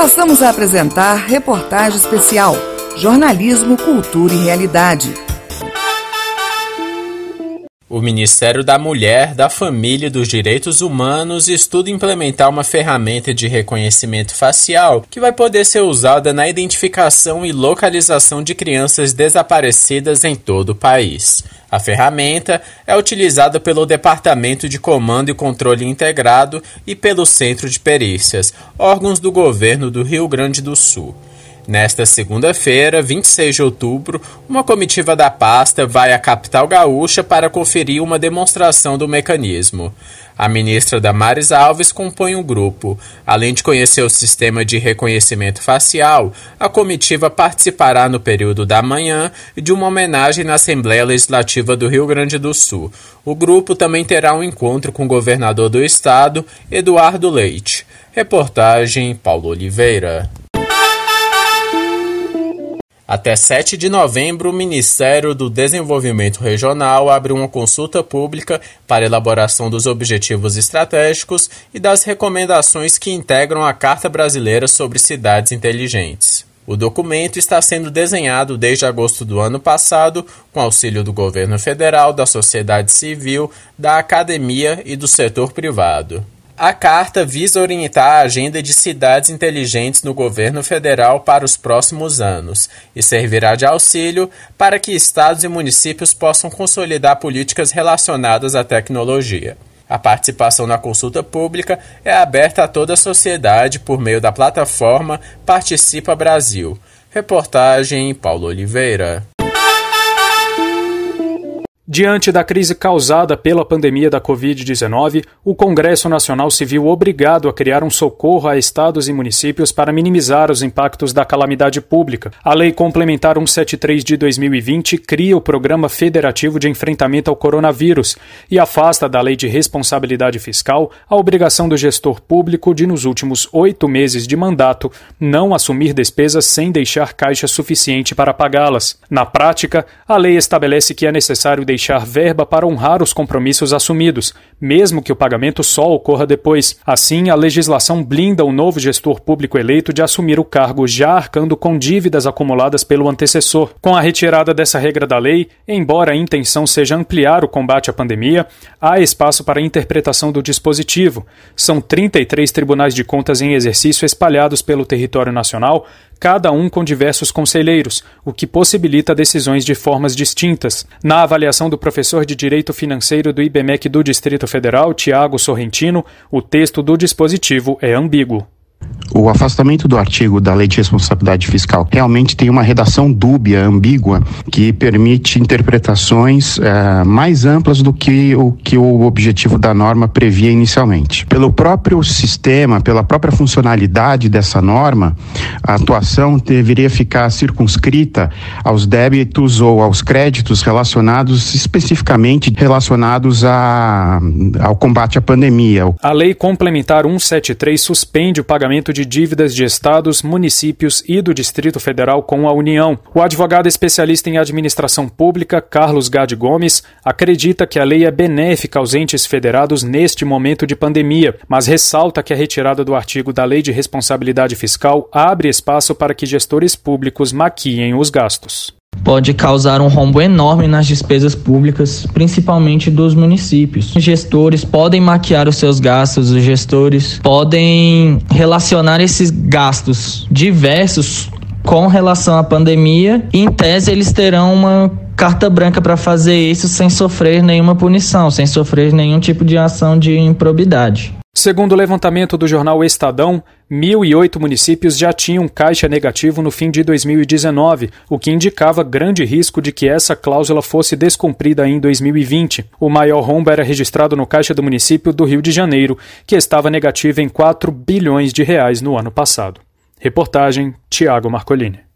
Passamos a apresentar reportagem especial Jornalismo, Cultura e Realidade. O Ministério da Mulher, da Família e dos Direitos Humanos estuda implementar uma ferramenta de reconhecimento facial que vai poder ser usada na identificação e localização de crianças desaparecidas em todo o país. A ferramenta é utilizada pelo Departamento de Comando e Controle Integrado e pelo Centro de Perícias, órgãos do governo do Rio Grande do Sul. Nesta segunda-feira, 26 de outubro, uma comitiva da pasta vai à capital gaúcha para conferir uma demonstração do mecanismo. A ministra Damares Alves compõe o um grupo. Além de conhecer o sistema de reconhecimento facial, a comitiva participará no período da manhã de uma homenagem na Assembleia Legislativa do Rio Grande do Sul. O grupo também terá um encontro com o governador do estado, Eduardo Leite. Reportagem Paulo Oliveira. Até 7 de novembro, o Ministério do Desenvolvimento Regional abre uma consulta pública para elaboração dos objetivos estratégicos e das recomendações que integram a Carta Brasileira sobre Cidades Inteligentes. O documento está sendo desenhado desde agosto do ano passado, com auxílio do governo federal, da sociedade civil, da academia e do setor privado. A carta visa orientar a agenda de cidades inteligentes no governo federal para os próximos anos e servirá de auxílio para que estados e municípios possam consolidar políticas relacionadas à tecnologia. A participação na consulta pública é aberta a toda a sociedade por meio da plataforma Participa Brasil. Reportagem Paulo Oliveira. Diante da crise causada pela pandemia da Covid-19, o Congresso Nacional se viu obrigado a criar um socorro a estados e municípios para minimizar os impactos da calamidade pública. A Lei Complementar 173 de 2020 cria o Programa Federativo de Enfrentamento ao Coronavírus e afasta da Lei de Responsabilidade Fiscal a obrigação do gestor público de, nos últimos oito meses de mandato, não assumir despesas sem deixar caixa suficiente para pagá-las. Na prática, a lei estabelece que é necessário deixar deixar verba para honrar os compromissos assumidos, mesmo que o pagamento só ocorra depois. Assim, a legislação blinda o novo gestor público eleito de assumir o cargo já arcando com dívidas acumuladas pelo antecessor. Com a retirada dessa regra da lei, embora a intenção seja ampliar o combate à pandemia, há espaço para interpretação do dispositivo. São 33 tribunais de contas em exercício espalhados pelo território nacional, cada um com diversos conselheiros, o que possibilita decisões de formas distintas. Na avaliação do professor de Direito Financeiro do IBMEC do Distrito Federal, Tiago Sorrentino, o texto do dispositivo é ambíguo. O afastamento do artigo da Lei de Responsabilidade Fiscal realmente tem uma redação dúbia, ambígua, que permite interpretações eh, mais amplas do que o que o objetivo da norma previa inicialmente. Pelo próprio sistema, pela própria funcionalidade dessa norma, a atuação deveria ficar circunscrita aos débitos ou aos créditos relacionados especificamente relacionados a, ao combate à pandemia. A Lei Complementar 173 suspende o pagamento pagamento de dívidas de estados, municípios e do Distrito Federal com a União. O advogado especialista em administração pública, Carlos Gade Gomes, acredita que a lei é benéfica aos entes federados neste momento de pandemia, mas ressalta que a retirada do artigo da Lei de Responsabilidade Fiscal abre espaço para que gestores públicos maquiem os gastos pode causar um rombo enorme nas despesas públicas, principalmente dos municípios. Os gestores podem maquiar os seus gastos, os gestores podem relacionar esses gastos diversos com relação à pandemia e, em tese, eles terão uma carta branca para fazer isso sem sofrer nenhuma punição, sem sofrer nenhum tipo de ação de improbidade. Segundo o levantamento do jornal Estadão, 1.008 municípios já tinham caixa negativo no fim de 2019, o que indicava grande risco de que essa cláusula fosse descumprida em 2020. O maior rombo era registrado no caixa do município do Rio de Janeiro, que estava negativo em 4 bilhões de reais no ano passado. Reportagem Tiago Marcolini.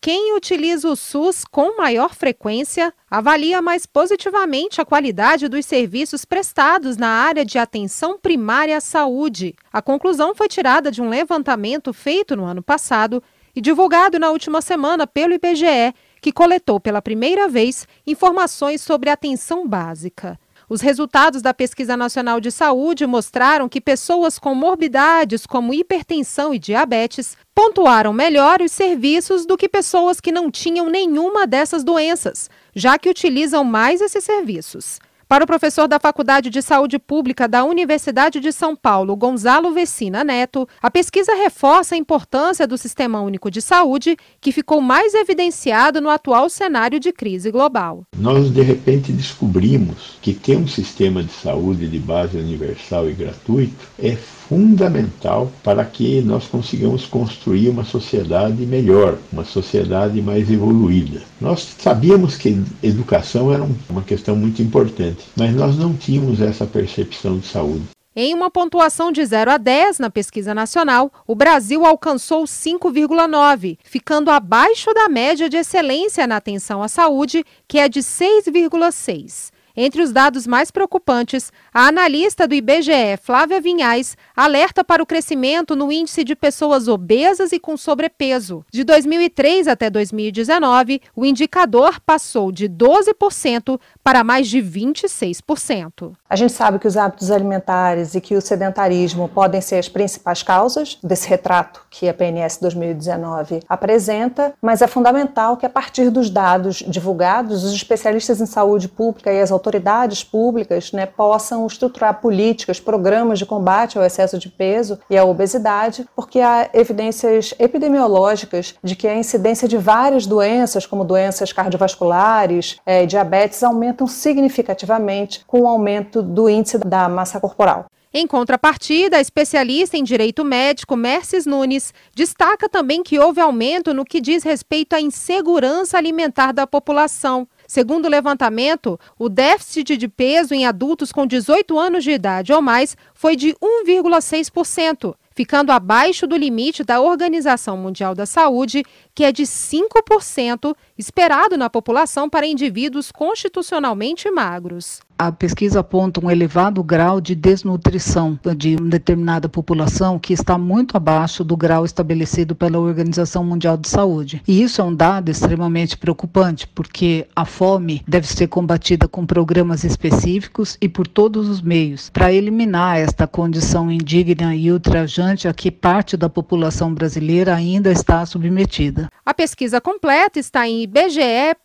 Quem utiliza o SUS com maior frequência avalia mais positivamente a qualidade dos serviços prestados na área de atenção primária à saúde. A conclusão foi tirada de um levantamento feito no ano passado e divulgado na última semana pelo IBGE, que coletou pela primeira vez informações sobre atenção básica. Os resultados da Pesquisa Nacional de Saúde mostraram que pessoas com morbidades como hipertensão e diabetes pontuaram melhor os serviços do que pessoas que não tinham nenhuma dessas doenças, já que utilizam mais esses serviços. Para o professor da Faculdade de Saúde Pública da Universidade de São Paulo, Gonzalo Vecina Neto, a pesquisa reforça a importância do Sistema Único de Saúde, que ficou mais evidenciado no atual cenário de crise global. Nós, de repente, descobrimos que ter um sistema de saúde de base universal e gratuito é fundamental para que nós consigamos construir uma sociedade melhor, uma sociedade mais evoluída. Nós sabíamos que educação era uma questão muito importante, mas nós não tínhamos essa percepção de saúde. Em uma pontuação de 0 a 10 na pesquisa nacional, o Brasil alcançou 5,9, ficando abaixo da média de excelência na atenção à saúde, que é de 6,6. Entre os dados mais preocupantes, a analista do IBGE, Flávia Vinhais, alerta para o crescimento no índice de pessoas obesas e com sobrepeso. De 2003 até 2019, o indicador passou de 12% para mais de 26%. A gente sabe que os hábitos alimentares e que o sedentarismo podem ser as principais causas desse retrato que a PNS 2019 apresenta, mas é fundamental que a partir dos dados divulgados, os especialistas em saúde pública e as autoridades autoridades públicas né, possam estruturar políticas, programas de combate ao excesso de peso e à obesidade, porque há evidências epidemiológicas de que a incidência de várias doenças, como doenças cardiovasculares, é, diabetes, aumentam significativamente com o aumento do índice da massa corporal. Em contrapartida, a especialista em direito médico Merces Nunes destaca também que houve aumento no que diz respeito à insegurança alimentar da população. Segundo o levantamento, o déficit de peso em adultos com 18 anos de idade ou mais foi de 1,6%, ficando abaixo do limite da Organização Mundial da Saúde, que é de 5% esperado na população para indivíduos constitucionalmente magros a pesquisa aponta um elevado grau de desnutrição de uma determinada população que está muito abaixo do grau estabelecido pela Organização Mundial de Saúde. E isso é um dado extremamente preocupante, porque a fome deve ser combatida com programas específicos e por todos os meios para eliminar esta condição indigna e ultrajante a que parte da população brasileira ainda está submetida. A pesquisa completa está em ibge.gov.br.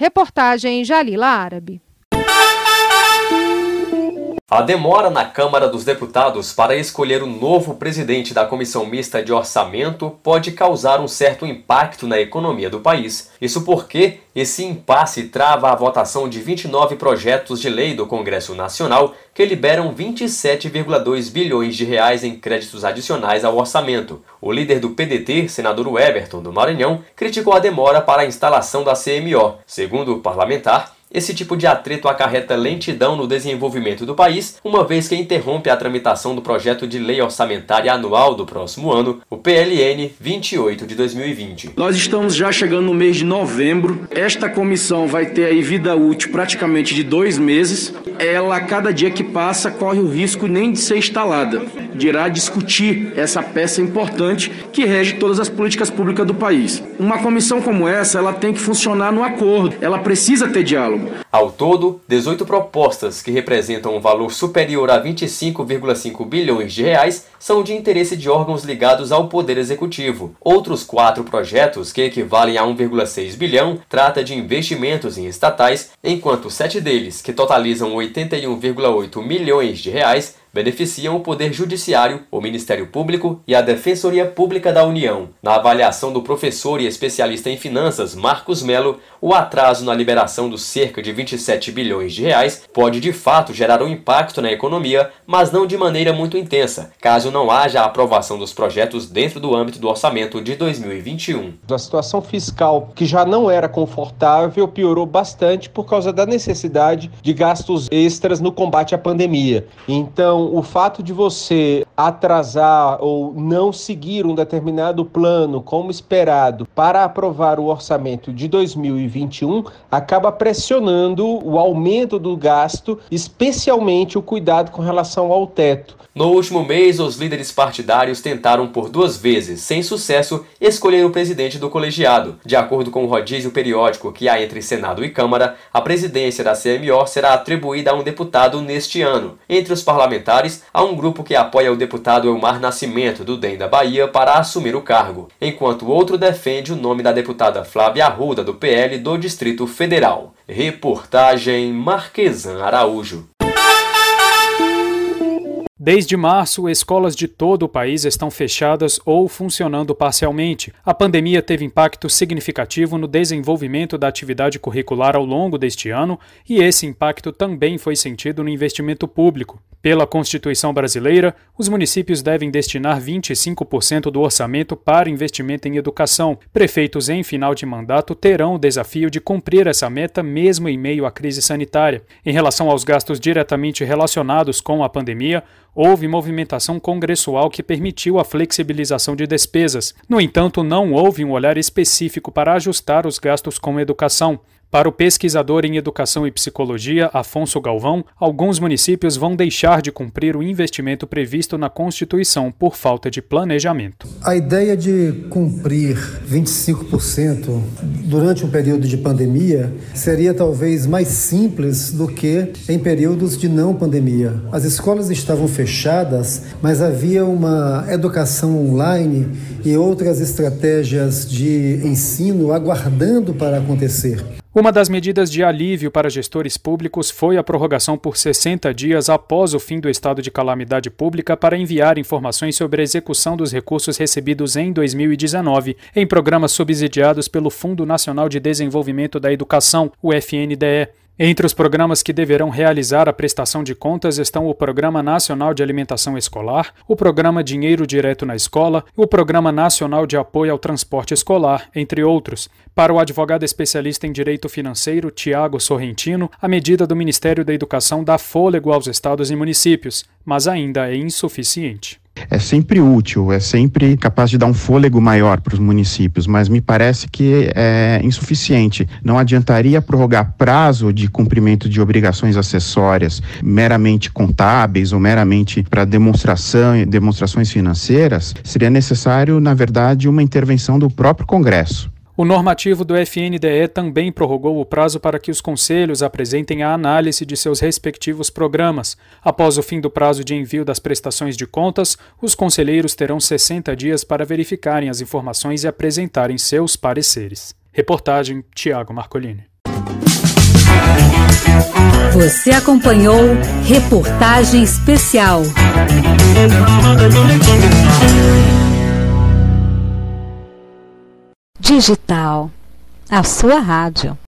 Reportagem Jalila Árabe. A demora na Câmara dos Deputados para escolher o novo presidente da Comissão Mista de Orçamento pode causar um certo impacto na economia do país. Isso porque esse impasse trava a votação de 29 projetos de lei do Congresso Nacional que liberam 27,2 bilhões de reais em créditos adicionais ao orçamento. O líder do PDT, senador Everton do Maranhão, criticou a demora para a instalação da CMO. Segundo o parlamentar, esse tipo de atrito acarreta lentidão no desenvolvimento do país, uma vez que interrompe a tramitação do projeto de lei orçamentária anual do próximo ano, o PLN 28 de 2020. Nós estamos já chegando no mês de novembro. Esta comissão vai ter aí vida útil praticamente de dois meses. Ela, a cada dia que passa, corre o risco nem de ser instalada. Dirá discutir essa peça importante que rege todas as políticas públicas do país. Uma comissão como essa, ela tem que funcionar no acordo. Ela precisa ter diálogo. Ao todo, 18 propostas que representam um valor superior a 25,5 bilhões de reais são de interesse de órgãos ligados ao Poder Executivo. Outros quatro projetos, que equivalem a 1,6 bilhão, trata de investimentos em estatais, enquanto sete deles, que totalizam 81,8 milhões de reais, beneficiam o Poder Judiciário, o Ministério Público e a Defensoria Pública da União. Na avaliação do professor e especialista em finanças Marcos Melo, o atraso na liberação dos cerca de 27 bilhões de reais pode de fato gerar um impacto na economia, mas não de maneira muito intensa, caso não haja a aprovação dos projetos dentro do âmbito do orçamento de 2021. A situação fiscal, que já não era confortável, piorou bastante por causa da necessidade de gastos extras no combate à pandemia. Então, O fato de você atrasar ou não seguir um determinado plano como esperado para aprovar o orçamento de 2021 acaba pressionando o aumento do gasto, especialmente o cuidado com relação ao teto. No último mês, os líderes partidários tentaram por duas vezes, sem sucesso, escolher o presidente do colegiado. De acordo com o rodízio periódico que há entre Senado e Câmara, a presidência da CMO será atribuída a um deputado neste ano. Entre os parlamentares, há um grupo que apoia o deputado Elmar Nascimento, do DEM da Bahia, para assumir o cargo, enquanto outro defende o nome da deputada Flávia Arruda, do PL do Distrito Federal. Reportagem Marquesan Araújo. Desde março, escolas de todo o país estão fechadas ou funcionando parcialmente. A pandemia teve impacto significativo no desenvolvimento da atividade curricular ao longo deste ano e esse impacto também foi sentido no investimento público. Pela Constituição brasileira, os municípios devem destinar 25% do orçamento para investimento em educação. Prefeitos em final de mandato terão o desafio de cumprir essa meta mesmo em meio à crise sanitária. Em relação aos gastos diretamente relacionados com a pandemia, houve movimentação congressual que permitiu a flexibilização de despesas. No entanto, não houve um olhar específico para ajustar os gastos com educação. Para o pesquisador em educação e psicologia Afonso Galvão, alguns municípios vão deixar de cumprir o investimento previsto na Constituição por falta de planejamento. A ideia de cumprir 25% durante um período de pandemia seria talvez mais simples do que em períodos de não pandemia. As escolas estavam fechadas, mas havia uma educação online e outras estratégias de ensino aguardando para acontecer. Uma das medidas de alívio para gestores públicos foi a prorrogação por 60 dias após o fim do estado de calamidade pública para enviar informações sobre a execução dos recursos recebidos em 2019 em programas subsidiados pelo Fundo Nacional de Desenvolvimento da Educação, o FNDE. Entre os programas que deverão realizar a prestação de contas estão o Programa Nacional de Alimentação Escolar, o Programa Dinheiro Direto na Escola o Programa Nacional de Apoio ao Transporte Escolar, entre outros. Para o advogado especialista em direito financeiro Tiago Sorrentino, a medida do Ministério da Educação dá fôlego aos estados e municípios, mas ainda é insuficiente é sempre útil, é sempre capaz de dar um fôlego maior para os municípios, mas me parece que é insuficiente. Não adiantaria prorrogar prazo de cumprimento de obrigações acessórias meramente contábeis ou meramente para demonstração, demonstrações financeiras. Seria necessário, na verdade, uma intervenção do próprio Congresso. O normativo do FNDE também prorrogou o prazo para que os conselhos apresentem a análise de seus respectivos programas. Após o fim do prazo de envio das prestações de contas, os conselheiros terão 60 dias para verificarem as informações e apresentarem seus pareceres. Reportagem Tiago Marcolini. Você acompanhou Reportagem Especial. Digital, a sua rádio.